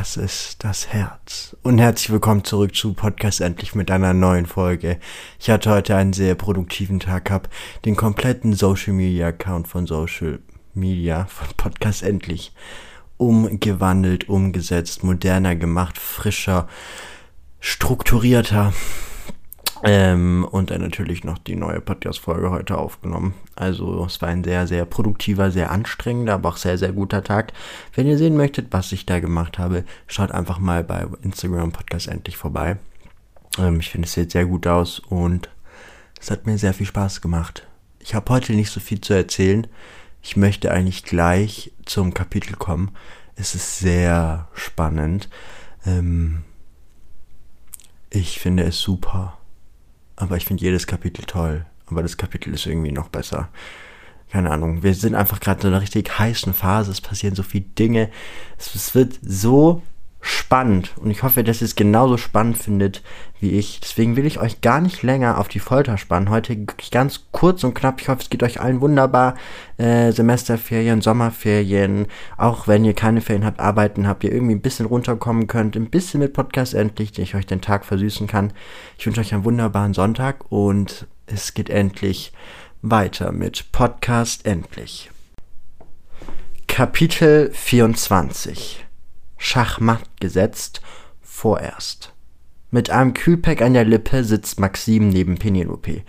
Das ist das Herz. Und herzlich willkommen zurück zu Podcast Endlich mit einer neuen Folge. Ich hatte heute einen sehr produktiven Tag, hab den kompletten Social Media Account von Social Media, von Podcast Endlich, umgewandelt, umgesetzt, moderner gemacht, frischer, strukturierter. Ähm, und dann natürlich noch die neue Podcast-Folge heute aufgenommen. Also es war ein sehr, sehr produktiver, sehr anstrengender, aber auch sehr, sehr guter Tag. Wenn ihr sehen möchtet, was ich da gemacht habe, schaut einfach mal bei Instagram Podcast endlich vorbei. Ähm, ich finde, es sieht sehr gut aus und es hat mir sehr viel Spaß gemacht. Ich habe heute nicht so viel zu erzählen. Ich möchte eigentlich gleich zum Kapitel kommen. Es ist sehr spannend. Ähm, ich finde es super aber ich finde jedes Kapitel toll. Aber das Kapitel ist irgendwie noch besser. Keine Ahnung. Wir sind einfach gerade in einer richtig heißen Phase. Es passieren so viele Dinge. Es, es wird so spannend. Und ich hoffe, dass ihr es genauso spannend findet wie ich. Deswegen will ich euch gar nicht länger auf die Folter spannen. Heute ganz kurz und knapp. Ich hoffe, es geht euch allen wunderbar. Äh, Semesterferien, Sommerferien. Auch wenn ihr keine Ferien habt, arbeiten habt, ihr irgendwie ein bisschen runterkommen könnt. Ein bisschen mit Podcast endlich, den ich euch den Tag versüßen kann. Ich wünsche euch einen wunderbaren Sonntag und es geht endlich weiter mit Podcast endlich. Kapitel 24 Schachmatt gesetzt, vorerst. Mit einem Kühlpack an der Lippe sitzt Maxim neben Penelope.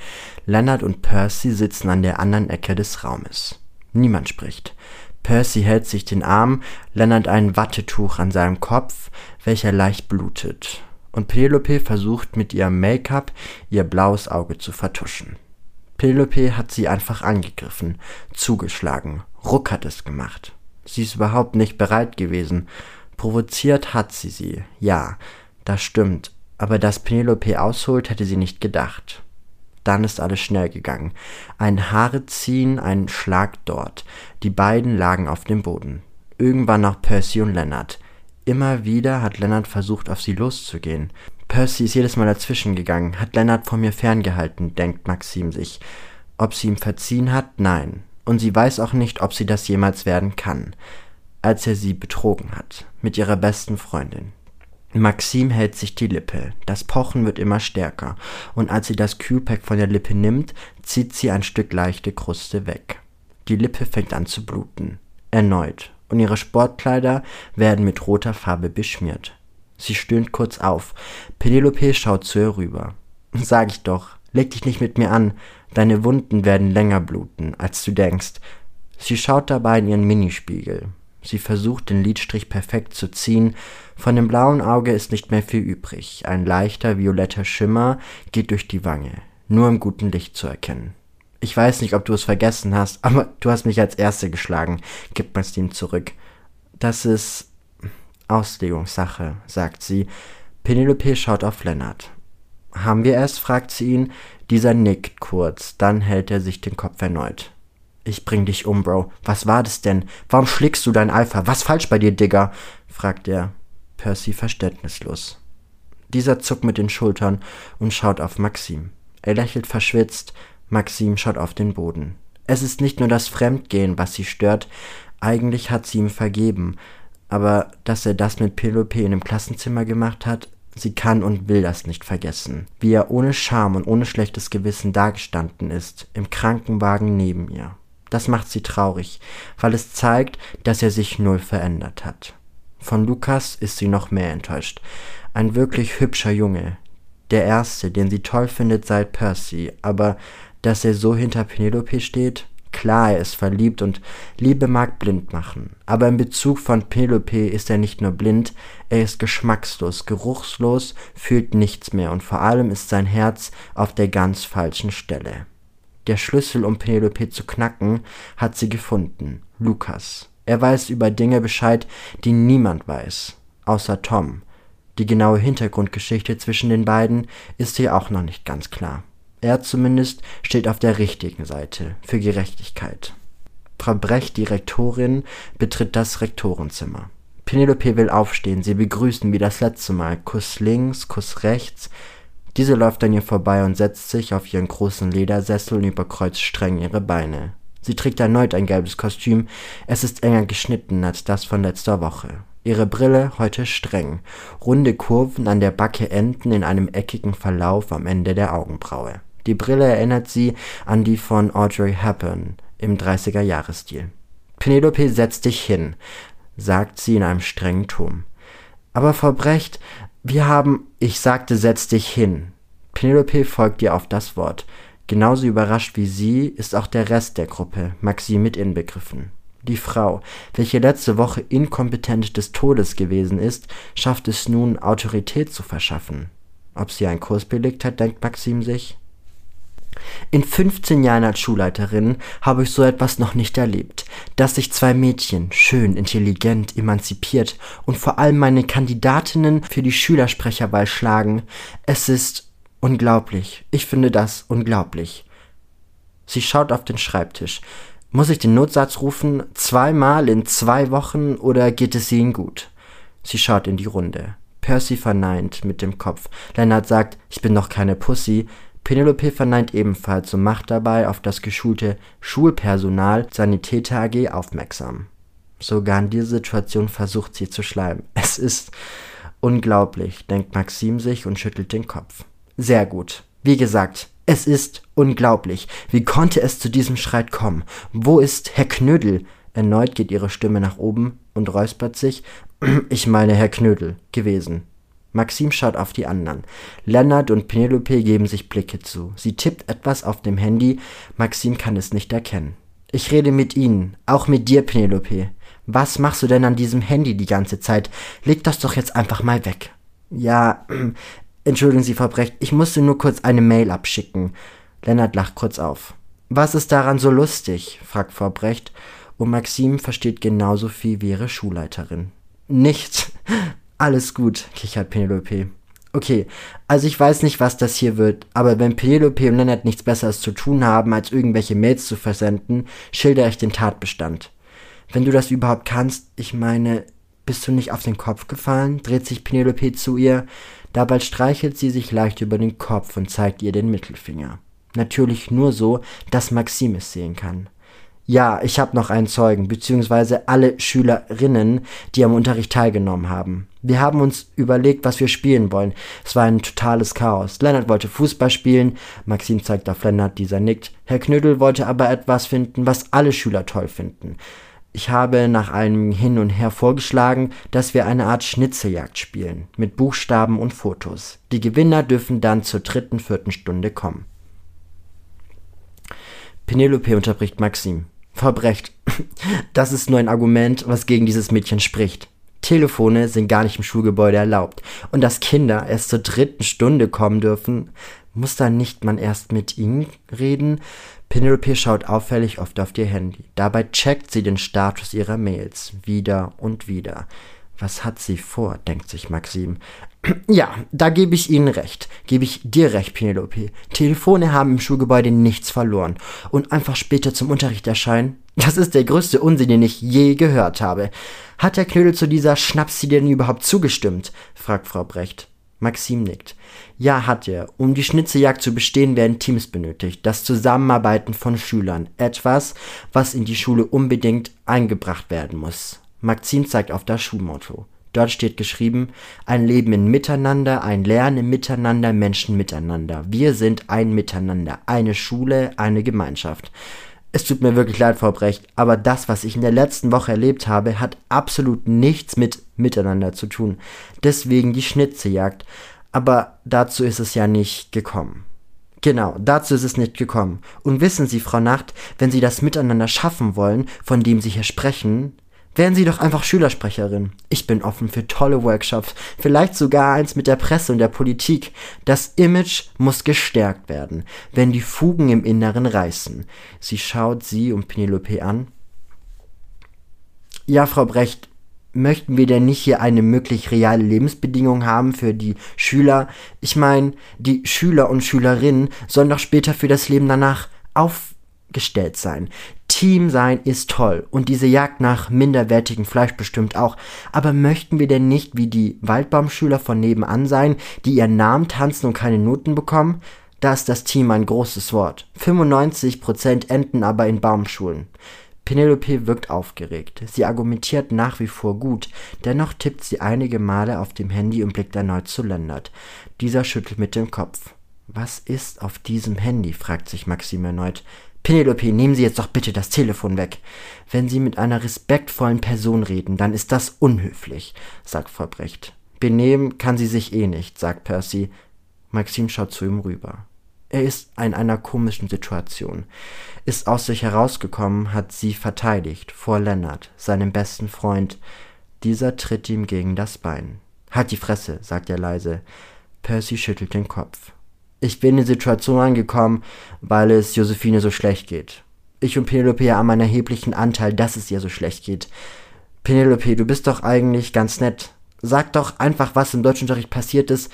Leonard und Percy sitzen an der anderen Ecke des Raumes. Niemand spricht. Percy hält sich den Arm, Leonard ein Wattetuch an seinem Kopf, welcher leicht blutet. Und Penelope versucht mit ihrem Make-up ihr blaues Auge zu vertuschen. Penelope hat sie einfach angegriffen, zugeschlagen. Ruck hat es gemacht. Sie ist überhaupt nicht bereit gewesen. Provoziert hat sie sie, ja, das stimmt, aber dass Penelope ausholt, hätte sie nicht gedacht. Dann ist alles schnell gegangen. Ein Haare ziehen, ein Schlag dort. Die beiden lagen auf dem Boden. Irgendwann noch Percy und Leonard. Immer wieder hat Leonard versucht, auf sie loszugehen. Percy ist jedes Mal dazwischen gegangen, hat Leonard von mir ferngehalten, denkt Maxim sich. Ob sie ihm verziehen hat? Nein. Und sie weiß auch nicht, ob sie das jemals werden kann als er sie betrogen hat, mit ihrer besten Freundin. Maxim hält sich die Lippe, das Pochen wird immer stärker, und als sie das Kühlpack von der Lippe nimmt, zieht sie ein Stück leichte Kruste weg. Die Lippe fängt an zu bluten, erneut, und ihre Sportkleider werden mit roter Farbe beschmiert. Sie stöhnt kurz auf. Penelope schaut zu ihr rüber. Sag ich doch, leg dich nicht mit mir an, deine Wunden werden länger bluten, als du denkst. Sie schaut dabei in ihren Minispiegel. Sie versucht, den Lidstrich perfekt zu ziehen. Von dem blauen Auge ist nicht mehr viel übrig. Ein leichter violetter Schimmer geht durch die Wange, nur im guten Licht zu erkennen. Ich weiß nicht, ob du es vergessen hast, aber du hast mich als Erste geschlagen, gibt Mastin zurück. Das ist Auslegungssache, sagt sie. Penelope schaut auf Lennart. Haben wir es? fragt sie ihn. Dieser nickt kurz, dann hält er sich den Kopf erneut. Ich bring dich um, Bro. Was war das denn? Warum schlägst du dein Alpha? Was falsch bei dir, Digger? fragt er. Percy verständnislos. Dieser zuckt mit den Schultern und schaut auf Maxim. Er lächelt verschwitzt. Maxim schaut auf den Boden. Es ist nicht nur das Fremdgehen, was sie stört. Eigentlich hat sie ihm vergeben. Aber dass er das mit Penelope in dem Klassenzimmer gemacht hat, sie kann und will das nicht vergessen. Wie er ohne Scham und ohne schlechtes Gewissen dagestanden ist, im Krankenwagen neben ihr. Das macht sie traurig, weil es zeigt, dass er sich null verändert hat. Von Lukas ist sie noch mehr enttäuscht. Ein wirklich hübscher Junge. Der erste, den sie toll findet seit Percy, aber dass er so hinter Penelope steht? Klar, er ist verliebt und Liebe mag blind machen. Aber in Bezug von Penelope ist er nicht nur blind, er ist geschmackslos, geruchslos, fühlt nichts mehr und vor allem ist sein Herz auf der ganz falschen Stelle. Der Schlüssel, um Penelope zu knacken, hat sie gefunden. Lukas. Er weiß über Dinge Bescheid, die niemand weiß. Außer Tom. Die genaue Hintergrundgeschichte zwischen den beiden ist hier auch noch nicht ganz klar. Er zumindest steht auf der richtigen Seite für Gerechtigkeit. Frau Brecht, die Rektorin, betritt das Rektorenzimmer. Penelope will aufstehen, sie begrüßen wie das letzte Mal. Kuss links, Kuss rechts, diese läuft an ihr vorbei und setzt sich auf ihren großen Ledersessel und überkreuzt streng ihre Beine. Sie trägt erneut ein gelbes Kostüm, es ist enger geschnitten als das von letzter Woche. Ihre Brille heute streng. Runde Kurven an der Backe enden in einem eckigen Verlauf am Ende der Augenbraue. Die Brille erinnert sie an die von Audrey Hepburn im 30er-Jahres-Stil. Penelope, setz dich hin, sagt sie in einem strengen Ton. Aber Frau Brecht, wir haben. Ich sagte, setz dich hin. Penelope folgt ihr auf das Wort. Genauso überrascht wie sie ist auch der Rest der Gruppe, Maxim mit inbegriffen. Die Frau, welche letzte Woche inkompetent des Todes gewesen ist, schafft es nun, Autorität zu verschaffen. Ob sie einen Kurs belegt hat, denkt Maxim sich. In 15 Jahren als Schulleiterin habe ich so etwas noch nicht erlebt, dass sich zwei Mädchen, schön, intelligent, emanzipiert und vor allem meine Kandidatinnen für die Schülersprecherwahl schlagen. Es ist unglaublich. Ich finde das unglaublich. Sie schaut auf den Schreibtisch. Muss ich den Notsatz rufen, zweimal in zwei Wochen oder geht es Ihnen gut? Sie schaut in die Runde. Percy verneint mit dem Kopf. Lennart sagt, ich bin doch keine Pussy. Penelope verneint ebenfalls und macht dabei auf das geschulte Schulpersonal Sanitäter AG aufmerksam. Sogar in dieser Situation versucht sie zu schleimen. Es ist unglaublich, denkt Maxim sich und schüttelt den Kopf. Sehr gut. Wie gesagt, es ist unglaublich. Wie konnte es zu diesem Schreit kommen? Wo ist Herr Knödel? Erneut geht ihre Stimme nach oben und räuspert sich. Ich meine Herr Knödel gewesen. Maxim schaut auf die anderen. Lennart und Penelope geben sich Blicke zu. Sie tippt etwas auf dem Handy. Maxim kann es nicht erkennen. Ich rede mit Ihnen, auch mit dir, Penelope. Was machst du denn an diesem Handy die ganze Zeit? Leg das doch jetzt einfach mal weg. Ja, entschuldigen Sie, Frau Brecht, ich musste nur kurz eine Mail abschicken. Lennart lacht kurz auf. Was ist daran so lustig? fragt Frau Brecht, und Maxim versteht genauso viel wie ihre Schulleiterin. Nichts, alles gut, kichert Penelope. Okay, also ich weiß nicht, was das hier wird, aber wenn Penelope und Lennart nichts Besseres zu tun haben, als irgendwelche Mails zu versenden, schildere ich den Tatbestand. Wenn du das überhaupt kannst, ich meine, bist du nicht auf den Kopf gefallen? dreht sich Penelope zu ihr. Dabei streichelt sie sich leicht über den Kopf und zeigt ihr den Mittelfinger. Natürlich nur so, dass Maxim es sehen kann. Ja, ich habe noch einen Zeugen, beziehungsweise alle Schülerinnen, die am Unterricht teilgenommen haben. Wir haben uns überlegt, was wir spielen wollen. Es war ein totales Chaos. Lennart wollte Fußball spielen, Maxim zeigt auf Lennart, dieser nickt. Herr Knödel wollte aber etwas finden, was alle Schüler toll finden. Ich habe nach einem Hin und Her vorgeschlagen, dass wir eine Art Schnitzeljagd spielen, mit Buchstaben und Fotos. Die Gewinner dürfen dann zur dritten, vierten Stunde kommen. Penelope unterbricht Maxim. Verbrecht. Das ist nur ein Argument, was gegen dieses Mädchen spricht. Telefone sind gar nicht im Schulgebäude erlaubt. Und dass Kinder erst zur dritten Stunde kommen dürfen, muss dann nicht man erst mit ihnen reden? Penelope schaut auffällig oft auf ihr Handy. Dabei checkt sie den Status ihrer Mails wieder und wieder. Was hat sie vor, denkt sich Maxim. Ja, da gebe ich Ihnen recht. Gebe ich dir recht, Penelope. Telefone haben im Schulgebäude nichts verloren. Und einfach später zum Unterricht erscheinen? Das ist der größte Unsinn, den ich je gehört habe. Hat der Knödel zu dieser Schnapsidee denn überhaupt zugestimmt? fragt Frau Brecht. Maxim nickt. Ja, hat er. Um die Schnitzeljagd zu bestehen, werden Teams benötigt. Das Zusammenarbeiten von Schülern. Etwas, was in die Schule unbedingt eingebracht werden muss. Maxim zeigt auf das Schulmotto. Dort steht geschrieben, ein Leben in Miteinander, ein Lernen Miteinander, Menschen miteinander. Wir sind ein Miteinander, eine Schule, eine Gemeinschaft. Es tut mir wirklich leid, Frau Brecht, aber das, was ich in der letzten Woche erlebt habe, hat absolut nichts mit Miteinander zu tun. Deswegen die Schnitzejagd. Aber dazu ist es ja nicht gekommen. Genau, dazu ist es nicht gekommen. Und wissen Sie, Frau Nacht, wenn Sie das Miteinander schaffen wollen, von dem Sie hier sprechen, werden Sie doch einfach Schülersprecherin. Ich bin offen für tolle Workshops, vielleicht sogar eins mit der Presse und der Politik. Das Image muss gestärkt werden, wenn die Fugen im Inneren reißen. Sie schaut sie und Penelope an. Ja, Frau Brecht, möchten wir denn nicht hier eine möglich reale Lebensbedingung haben für die Schüler? Ich meine, die Schüler und Schülerinnen sollen doch später für das Leben danach aufgestellt sein. Team sein ist toll und diese Jagd nach minderwertigem Fleisch bestimmt auch. Aber möchten wir denn nicht wie die Waldbaumschüler von nebenan sein, die ihren Namen tanzen und keine Noten bekommen? Da ist das Team ein großes Wort. 95% enden aber in Baumschulen. Penelope wirkt aufgeregt. Sie argumentiert nach wie vor gut, dennoch tippt sie einige Male auf dem Handy und blickt erneut zu Lennart. Dieser schüttelt mit dem Kopf. Was ist auf diesem Handy? fragt sich Maxim erneut. Penelope, nehmen Sie jetzt doch bitte das Telefon weg. Wenn Sie mit einer respektvollen Person reden, dann ist das unhöflich, sagt Frau Brecht. Benehmen kann sie sich eh nicht, sagt Percy. Maxim schaut zu ihm rüber. Er ist in einer komischen Situation. Ist aus sich herausgekommen, hat sie verteidigt, vor Lennart, seinem besten Freund. Dieser tritt ihm gegen das Bein. Halt die Fresse, sagt er leise. Percy schüttelt den Kopf. Ich bin in die Situation angekommen, weil es Josephine so schlecht geht. Ich und Penelope haben einen erheblichen Anteil, dass es ihr so schlecht geht. Penelope, du bist doch eigentlich ganz nett. Sag doch einfach, was im Deutschunterricht passiert ist,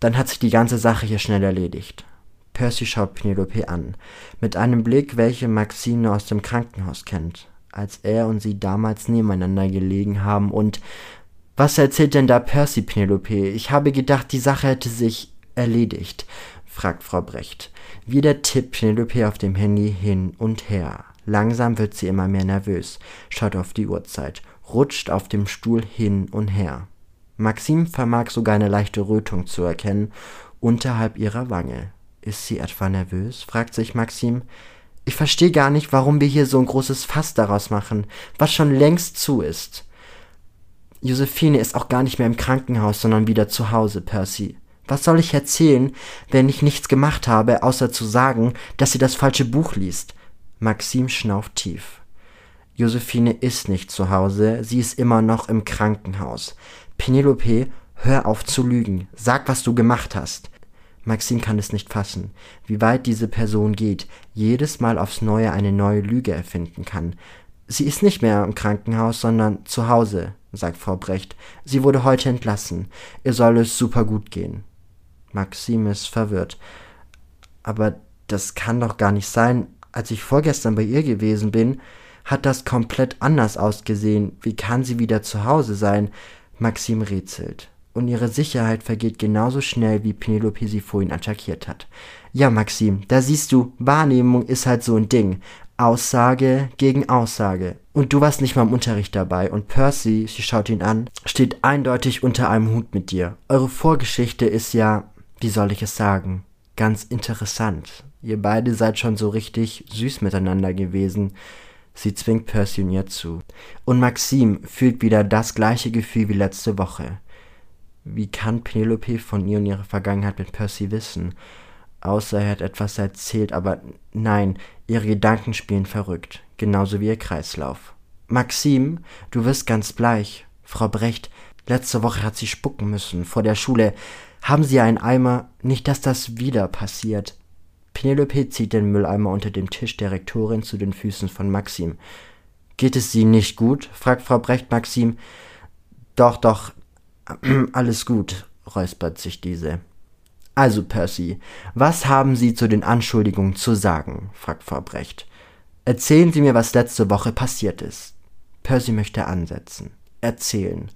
dann hat sich die ganze Sache hier schnell erledigt. Percy schaut Penelope an, mit einem Blick, welchen Maxine aus dem Krankenhaus kennt, als er und sie damals nebeneinander gelegen haben und was erzählt denn da Percy, Penelope? Ich habe gedacht, die Sache hätte sich erledigt fragt Frau Brecht. Wieder tippt Penelope auf dem Handy hin und her. Langsam wird sie immer mehr nervös, schaut auf die Uhrzeit, rutscht auf dem Stuhl hin und her. Maxim vermag sogar eine leichte Rötung zu erkennen unterhalb ihrer Wange. Ist sie etwa nervös? fragt sich Maxim. Ich verstehe gar nicht, warum wir hier so ein großes Fass daraus machen, was schon längst zu ist. Josephine ist auch gar nicht mehr im Krankenhaus, sondern wieder zu Hause, Percy. Was soll ich erzählen, wenn ich nichts gemacht habe, außer zu sagen, dass sie das falsche Buch liest? Maxim schnauft tief. Josephine ist nicht zu Hause, sie ist immer noch im Krankenhaus. Penelope, hör auf zu lügen. Sag, was du gemacht hast. Maxim kann es nicht fassen, wie weit diese Person geht, jedes Mal aufs Neue eine neue Lüge erfinden kann. Sie ist nicht mehr im Krankenhaus, sondern zu Hause, sagt Frau Brecht. Sie wurde heute entlassen. Ihr soll es super gut gehen. Maxim ist verwirrt. Aber das kann doch gar nicht sein. Als ich vorgestern bei ihr gewesen bin, hat das komplett anders ausgesehen. Wie kann sie wieder zu Hause sein? Maxim rätselt. Und ihre Sicherheit vergeht genauso schnell, wie Penelope sie vorhin attackiert hat. Ja, Maxim, da siehst du, Wahrnehmung ist halt so ein Ding. Aussage gegen Aussage. Und du warst nicht mal im Unterricht dabei und Percy, sie schaut ihn an, steht eindeutig unter einem Hut mit dir. Eure Vorgeschichte ist ja wie soll ich es sagen, ganz interessant. Ihr beide seid schon so richtig süß miteinander gewesen. Sie zwingt Percy und ihr zu. Und Maxim fühlt wieder das gleiche Gefühl wie letzte Woche. Wie kann Penelope von ihr und ihrer Vergangenheit mit Percy wissen? Außer er hat etwas erzählt, aber nein, ihre Gedanken spielen verrückt, genauso wie ihr Kreislauf. Maxim, du wirst ganz bleich. Frau Brecht, letzte Woche hat sie spucken müssen, vor der Schule. Haben Sie einen Eimer? Nicht, dass das wieder passiert. Penelope zieht den Mülleimer unter dem Tisch der Rektorin zu den Füßen von Maxim. Geht es Sie nicht gut? fragt Frau Brecht Maxim. Doch, doch, alles gut, räuspert sich diese. Also, Percy, was haben Sie zu den Anschuldigungen zu sagen? fragt Frau Brecht. Erzählen Sie mir, was letzte Woche passiert ist. Percy möchte ansetzen. Erzählen.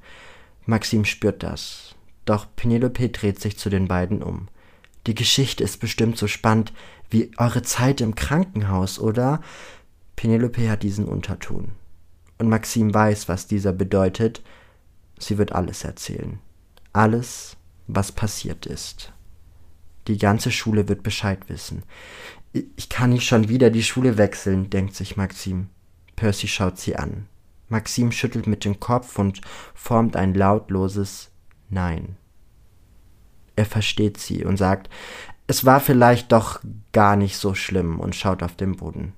Maxim spürt das. Doch Penelope dreht sich zu den beiden um. Die Geschichte ist bestimmt so spannend wie eure Zeit im Krankenhaus, oder? Penelope hat diesen Unterton. Und Maxim weiß, was dieser bedeutet. Sie wird alles erzählen. Alles, was passiert ist. Die ganze Schule wird Bescheid wissen. Ich kann nicht schon wieder die Schule wechseln, denkt sich Maxim. Percy schaut sie an. Maxim schüttelt mit dem Kopf und formt ein lautloses Nein. Er versteht sie und sagt, es war vielleicht doch gar nicht so schlimm und schaut auf den Boden.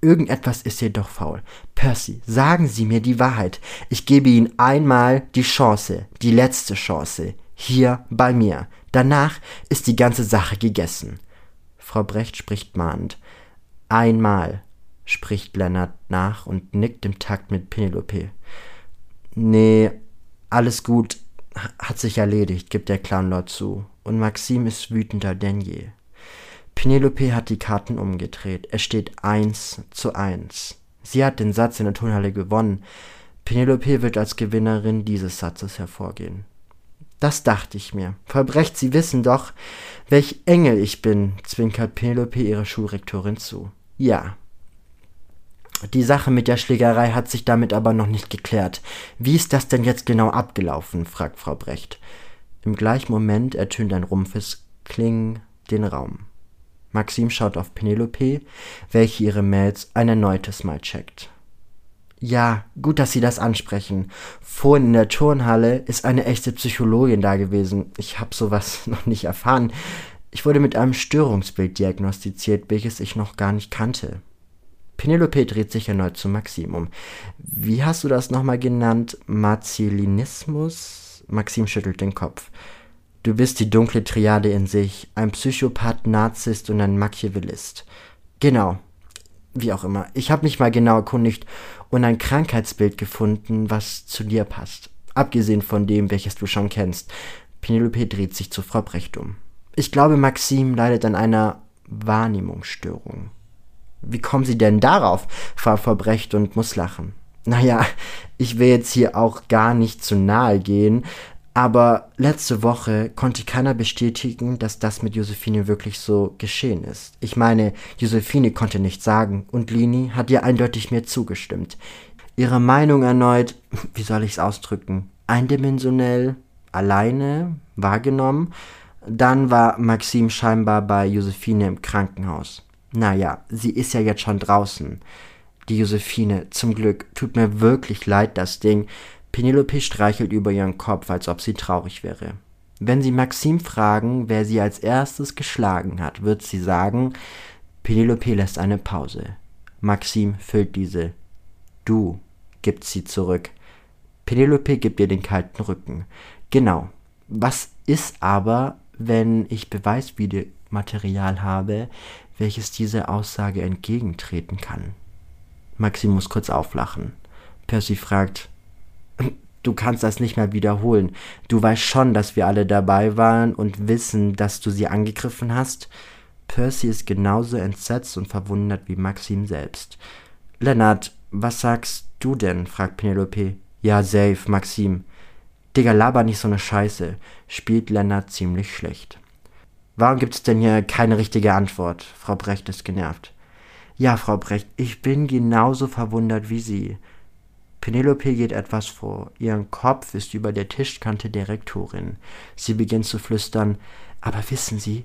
Irgendetwas ist hier doch faul. Percy, sagen Sie mir die Wahrheit. Ich gebe Ihnen einmal die Chance, die letzte Chance, hier bei mir. Danach ist die ganze Sache gegessen. Frau Brecht spricht mahnend. Einmal, spricht Lennart nach und nickt im Takt mit Penelope. Nee, alles gut, hat sich erledigt, gibt der Clownlord zu, und Maxim ist wütender denn je. Penelope hat die Karten umgedreht. Es steht eins zu eins. Sie hat den Satz in der Turnhalle gewonnen. Penelope wird als Gewinnerin dieses Satzes hervorgehen. Das dachte ich mir. Verbrecht, Sie wissen doch, welch Engel ich bin, zwinkert Penelope ihre Schulrektorin zu. Ja. Die Sache mit der Schlägerei hat sich damit aber noch nicht geklärt. Wie ist das denn jetzt genau abgelaufen? fragt Frau Brecht. Im gleichen Moment ertönt ein rumpfes Kling den Raum. Maxim schaut auf Penelope, welche ihre Mails ein erneutes Mal checkt. Ja, gut, dass Sie das ansprechen. Vorhin in der Turnhalle ist eine echte Psychologin da gewesen. Ich habe sowas noch nicht erfahren. Ich wurde mit einem Störungsbild diagnostiziert, welches ich noch gar nicht kannte. Penelope dreht sich erneut zu Maxim um. Wie hast du das nochmal genannt? Marzialinismus? Maxim schüttelt den Kopf. Du bist die dunkle Triade in sich, ein Psychopath, Narzisst und ein Machiavellist. Genau. Wie auch immer. Ich habe mich mal genau erkundigt und ein Krankheitsbild gefunden, was zu dir passt. Abgesehen von dem, welches du schon kennst. Penelope dreht sich zu Frau Brecht um. Ich glaube, Maxim leidet an einer Wahrnehmungsstörung. Wie kommen Sie denn darauf? Frau Brecht und muss lachen. Naja, ich will jetzt hier auch gar nicht zu nahe gehen, aber letzte Woche konnte keiner bestätigen, dass das mit Josephine wirklich so geschehen ist. Ich meine, Josephine konnte nichts sagen und Lini hat ihr eindeutig mir zugestimmt. Ihre Meinung erneut, wie soll ich's ausdrücken, eindimensionell, alleine, wahrgenommen. Dann war Maxim scheinbar bei Josephine im Krankenhaus. Naja, sie ist ja jetzt schon draußen. Die Josephine, zum Glück, tut mir wirklich leid, das Ding. Penelope streichelt über ihren Kopf, als ob sie traurig wäre. Wenn Sie Maxim fragen, wer sie als erstes geschlagen hat, wird sie sagen, Penelope lässt eine Pause. Maxim füllt diese. Du, gibt sie zurück. Penelope gibt ihr den kalten Rücken. Genau. Was ist aber, wenn ich Beweisvideomaterial habe, welches dieser Aussage entgegentreten kann? Maxim muss kurz auflachen. Percy fragt, du kannst das nicht mehr wiederholen. Du weißt schon, dass wir alle dabei waren und wissen, dass du sie angegriffen hast. Percy ist genauso entsetzt und verwundert wie Maxim selbst. Lennart, was sagst du denn? fragt Penelope. Ja, safe, Maxim. Digga, laber nicht so ne Scheiße, spielt Lennart ziemlich schlecht. Warum gibt's denn hier keine richtige Antwort? Frau Brecht ist genervt. Ja, Frau Brecht, ich bin genauso verwundert wie Sie. Penelope geht etwas vor. Ihr Kopf ist über der Tischkante der Rektorin. Sie beginnt zu flüstern. Aber wissen Sie,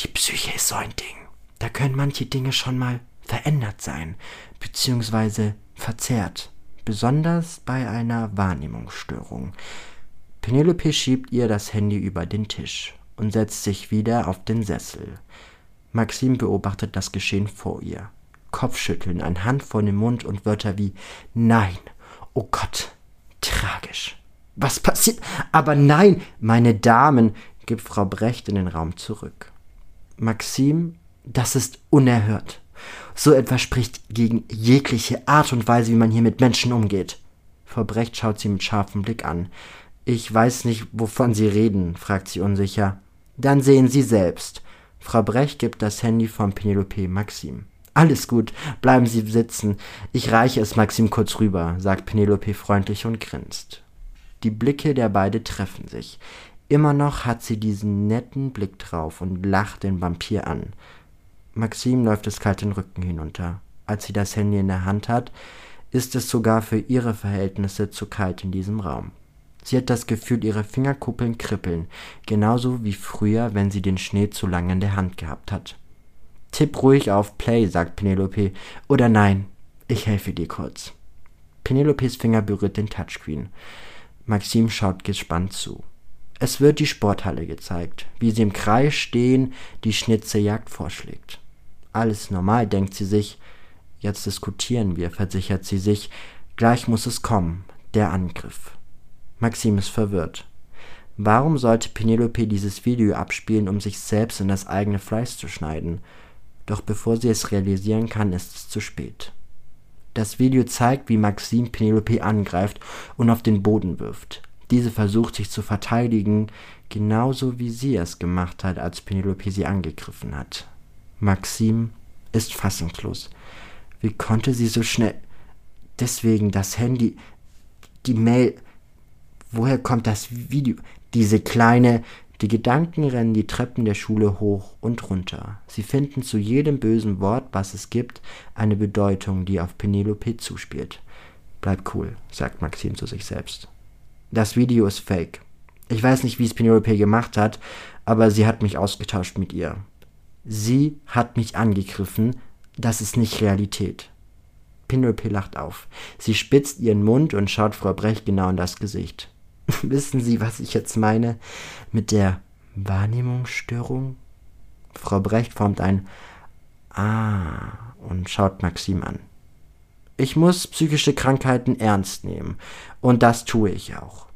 die Psyche ist so ein Ding. Da können manche Dinge schon mal verändert sein, beziehungsweise verzerrt. Besonders bei einer Wahrnehmungsstörung. Penelope schiebt ihr das Handy über den Tisch und setzt sich wieder auf den Sessel. Maxim beobachtet das Geschehen vor ihr. Kopfschütteln, ein Hand vor dem Mund und Wörter wie Nein Oh Gott, tragisch. Was passiert? Aber nein, meine Damen, gibt Frau Brecht in den Raum zurück. Maxim, das ist unerhört. So etwas spricht gegen jegliche Art und Weise, wie man hier mit Menschen umgeht. Frau Brecht schaut sie mit scharfem Blick an. Ich weiß nicht, wovon Sie reden, fragt sie unsicher. Dann sehen Sie selbst. Frau Brecht gibt das Handy von Penelope Maxim. Alles gut, bleiben Sie sitzen. Ich reiche es Maxim kurz rüber, sagt Penelope freundlich und grinst. Die Blicke der beiden treffen sich. Immer noch hat sie diesen netten Blick drauf und lacht den Vampir an. Maxim läuft es kalt den Rücken hinunter. Als sie das Handy in der Hand hat, ist es sogar für ihre Verhältnisse zu kalt in diesem Raum. Sie hat das Gefühl, ihre Fingerkuppeln kribbeln, genauso wie früher, wenn sie den Schnee zu lange in der Hand gehabt hat. Tipp ruhig auf Play, sagt Penelope. Oder nein, ich helfe dir kurz. Penelopes Finger berührt den Touchscreen. Maxim schaut gespannt zu. Es wird die Sporthalle gezeigt, wie sie im Kreis stehen, die Schnitzejagd vorschlägt. Alles normal, denkt sie sich. Jetzt diskutieren wir, versichert sie sich. Gleich muss es kommen, der Angriff. Maxim ist verwirrt. Warum sollte Penelope dieses Video abspielen, um sich selbst in das eigene Fleisch zu schneiden? Doch bevor sie es realisieren kann, ist es zu spät. Das Video zeigt, wie Maxim Penelope angreift und auf den Boden wirft. Diese versucht sich zu verteidigen, genauso wie sie es gemacht hat, als Penelope sie angegriffen hat. Maxim ist fassungslos. Wie konnte sie so schnell. Deswegen das Handy, die Mail. Woher kommt das Video? Diese kleine, Die Gedanken rennen die Treppen der Schule hoch und runter. Sie finden zu jedem bösen Wort, was es gibt, eine Bedeutung, die auf Penelope zuspielt. Bleib cool, sagt Maxim zu sich selbst. Das Video ist fake. Ich weiß nicht, wie es Penelope gemacht hat, aber sie hat mich ausgetauscht mit ihr. Sie hat mich angegriffen, das ist nicht Realität. Penelope lacht auf. Sie spitzt ihren Mund und schaut Frau Brecht genau in das Gesicht. Wissen Sie, was ich jetzt meine mit der Wahrnehmungsstörung? Frau Brecht formt ein Ah und schaut Maxim an. Ich muss psychische Krankheiten ernst nehmen und das tue ich auch.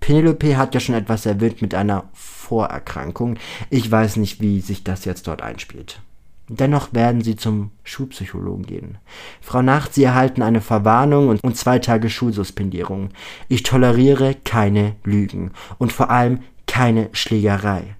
Penelope hat ja schon etwas erwähnt mit einer Vorerkrankung. Ich weiß nicht, wie sich das jetzt dort einspielt. Dennoch werden sie zum Schulpsychologen gehen. Frau Nacht, Sie erhalten eine Verwarnung und, und zwei Tage Schulsuspendierung. Ich toleriere keine Lügen und vor allem keine Schlägerei.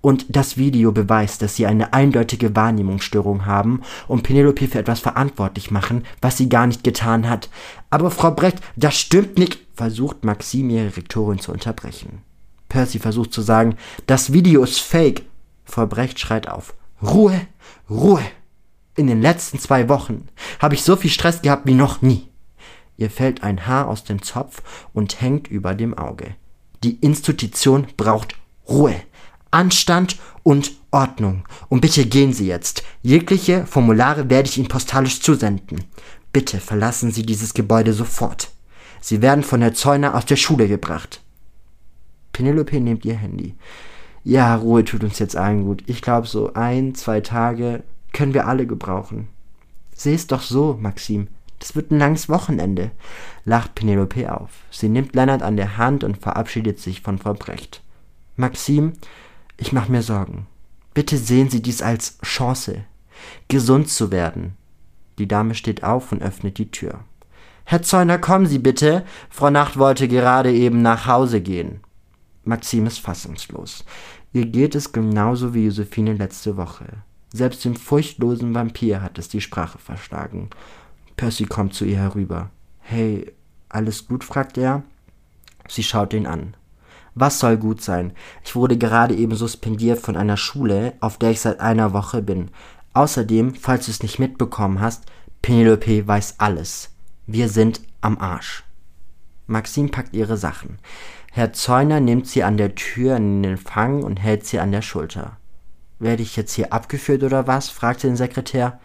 Und das Video beweist, dass sie eine eindeutige Wahrnehmungsstörung haben und Penelope für etwas verantwortlich machen, was sie gar nicht getan hat. Aber Frau Brecht, das stimmt nicht, versucht Maxim ihre Rektorin zu unterbrechen. Percy versucht zu sagen, das Video ist fake. Frau Brecht schreit auf. Ruhe, Ruhe. In den letzten zwei Wochen habe ich so viel Stress gehabt wie noch nie. Ihr fällt ein Haar aus dem Zopf und hängt über dem Auge. Die Institution braucht Ruhe, Anstand und Ordnung. Und bitte gehen Sie jetzt. Jegliche Formulare werde ich Ihnen postalisch zusenden. Bitte verlassen Sie dieses Gebäude sofort. Sie werden von der Zäuner aus der Schule gebracht. Penelope nimmt ihr Handy ja, Ruhe tut uns jetzt allen gut. Ich glaube, so ein, zwei Tage können wir alle gebrauchen. Seh es doch so, Maxim. Das wird ein langes Wochenende, lacht Penelope auf. Sie nimmt Lennart an der Hand und verabschiedet sich von Frau Brecht. Maxim, ich mach mir Sorgen. Bitte sehen Sie dies als Chance, gesund zu werden. Die Dame steht auf und öffnet die Tür. Herr Zeuner, kommen Sie bitte. Frau Nacht wollte gerade eben nach Hause gehen. Maxim ist fassungslos. Ihr geht es genauso wie Josephine letzte Woche. Selbst dem furchtlosen Vampir hat es die Sprache verschlagen. Percy kommt zu ihr herüber. Hey, alles gut? fragt er. Sie schaut ihn an. Was soll gut sein? Ich wurde gerade eben suspendiert von einer Schule, auf der ich seit einer Woche bin. Außerdem, falls du es nicht mitbekommen hast, Penelope weiß alles. Wir sind am Arsch. Maxim packt ihre Sachen. Herr Zeuner nimmt sie an der Tür in den Empfang und hält sie an der Schulter. Werde ich jetzt hier abgeführt oder was? fragte den Sekretär.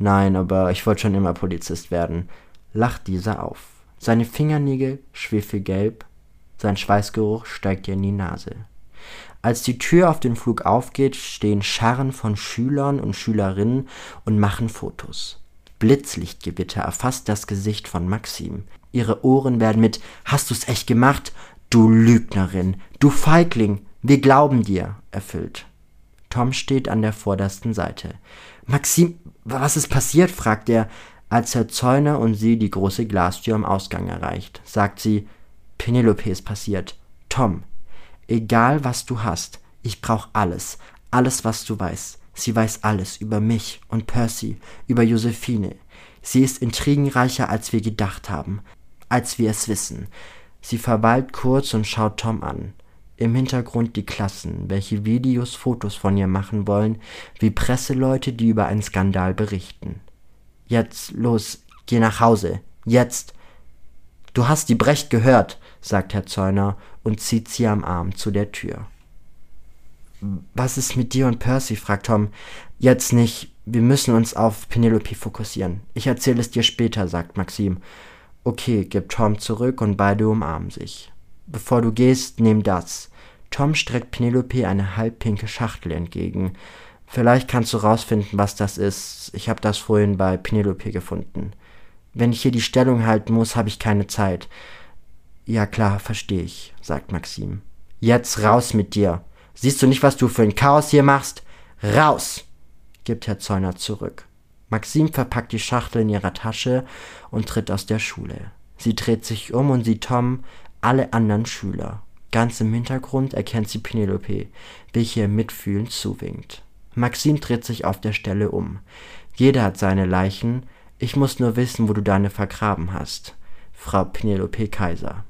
Nein, aber ich wollte schon immer Polizist werden, lacht dieser auf. Seine Fingernägel schwefelgelb, sein Schweißgeruch steigt ihr in die Nase. Als die Tür auf den Flug aufgeht, stehen Scharren von Schülern und Schülerinnen und machen Fotos. Blitzlichtgewitter erfasst das Gesicht von Maxim. Ihre Ohren werden mit Hast du's echt gemacht? Du Lügnerin, du Feigling, wir glauben dir, erfüllt. Tom steht an der vordersten Seite. Maxim, was ist passiert? fragt er. Als Herr Zeuner und sie die große Glastür am Ausgang erreicht, sagt sie, Penelope ist passiert. Tom, egal was du hast, ich brauch alles, alles was du weißt. Sie weiß alles über mich und Percy, über Josephine. Sie ist intrigenreicher, als wir gedacht haben, als wir es wissen. Sie verweilt kurz und schaut Tom an. Im Hintergrund die Klassen, welche Videos, Fotos von ihr machen wollen, wie Presseleute, die über einen Skandal berichten. Jetzt, los, geh nach Hause. Jetzt. Du hast die Brecht gehört, sagt Herr Zeuner und zieht sie am Arm zu der Tür. Was ist mit dir und Percy? fragt Tom. Jetzt nicht. Wir müssen uns auf Penelope fokussieren. Ich erzähle es dir später, sagt Maxim. Okay, gibt Tom zurück und beide umarmen sich. Bevor du gehst, nimm das. Tom streckt Penelope eine halbpinke Schachtel entgegen. Vielleicht kannst du rausfinden, was das ist. Ich habe das vorhin bei Penelope gefunden. Wenn ich hier die Stellung halten muss, habe ich keine Zeit. Ja klar, verstehe ich, sagt Maxim. Jetzt raus mit dir. Siehst du nicht, was du für ein Chaos hier machst? Raus! gibt Herr Zeuner zurück. Maxim verpackt die Schachtel in ihrer Tasche und tritt aus der Schule. Sie dreht sich um und sieht Tom, alle anderen Schüler. Ganz im Hintergrund erkennt sie Penelope, welche ihr mitfühlend zuwinkt. Maxim dreht sich auf der Stelle um. Jeder hat seine Leichen. Ich muss nur wissen, wo du deine vergraben hast. Frau Penelope Kaiser.